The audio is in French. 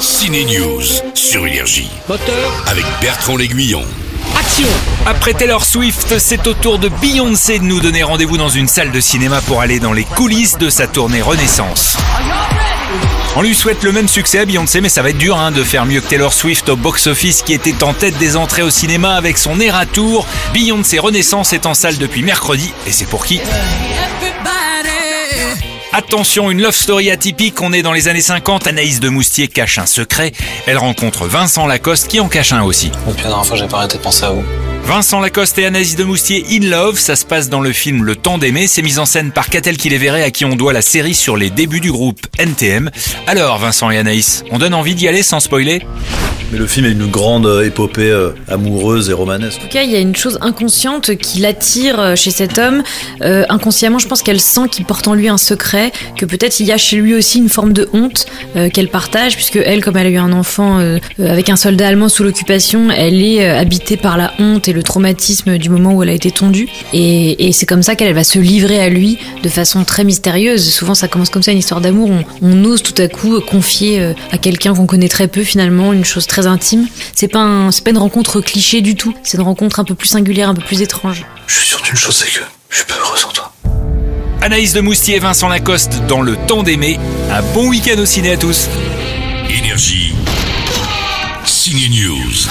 Ciné News sur Énergie Moteur, avec Bertrand L'Aiguillon. action Après Taylor Swift, c'est au tour de Beyoncé de nous donner rendez-vous dans une salle de cinéma pour aller dans les coulisses de sa tournée Renaissance. On lui souhaite le même succès à Beyoncé, mais ça va être dur hein, de faire mieux que Taylor Swift au box-office qui était en tête des entrées au cinéma avec son Tour. Beyoncé Renaissance est en salle depuis mercredi, et c'est pour qui? Attention, une love story atypique, on est dans les années 50, Anaïs de Moustier cache un secret, elle rencontre Vincent Lacoste qui en cache un aussi. Depuis la dernière fois, j'ai pas arrêté de penser à vous. Vincent Lacoste et Anaïs de Moustier in love, ça se passe dans le film Le Temps d'aimer, c'est mis en scène par Catel qui les verrait à qui on doit la série sur les débuts du groupe NTM. Alors Vincent et Anaïs, on donne envie d'y aller sans spoiler? Mais le film est une grande épopée euh, amoureuse et romanesque. En tout cas, il y a une chose inconsciente qui l'attire euh, chez cet homme. Euh, inconsciemment, je pense qu'elle sent qu'il porte en lui un secret, que peut-être il y a chez lui aussi une forme de honte qu'elle partage, puisque elle, comme elle a eu un enfant avec un soldat allemand sous l'occupation, elle est habitée par la honte et le traumatisme du moment où elle a été tondue. Et, c'est comme ça qu'elle va se livrer à lui de façon très mystérieuse. Souvent, ça commence comme ça, une histoire d'amour. On, ose tout à coup confier à quelqu'un qu'on connaît très peu, finalement, une chose très intime. C'est pas, un- c'est pas une rencontre cliché du tout. C'est une rencontre un peu plus singulière, un peu plus étrange. Je suis sûr d'une chose, c'est que je suis pas heureux sans toi. Anaïs de Moustier et Vincent Lacoste dans Le Temps d'aimer. Un bon week-end au ciné à tous Énergie. Ciné News.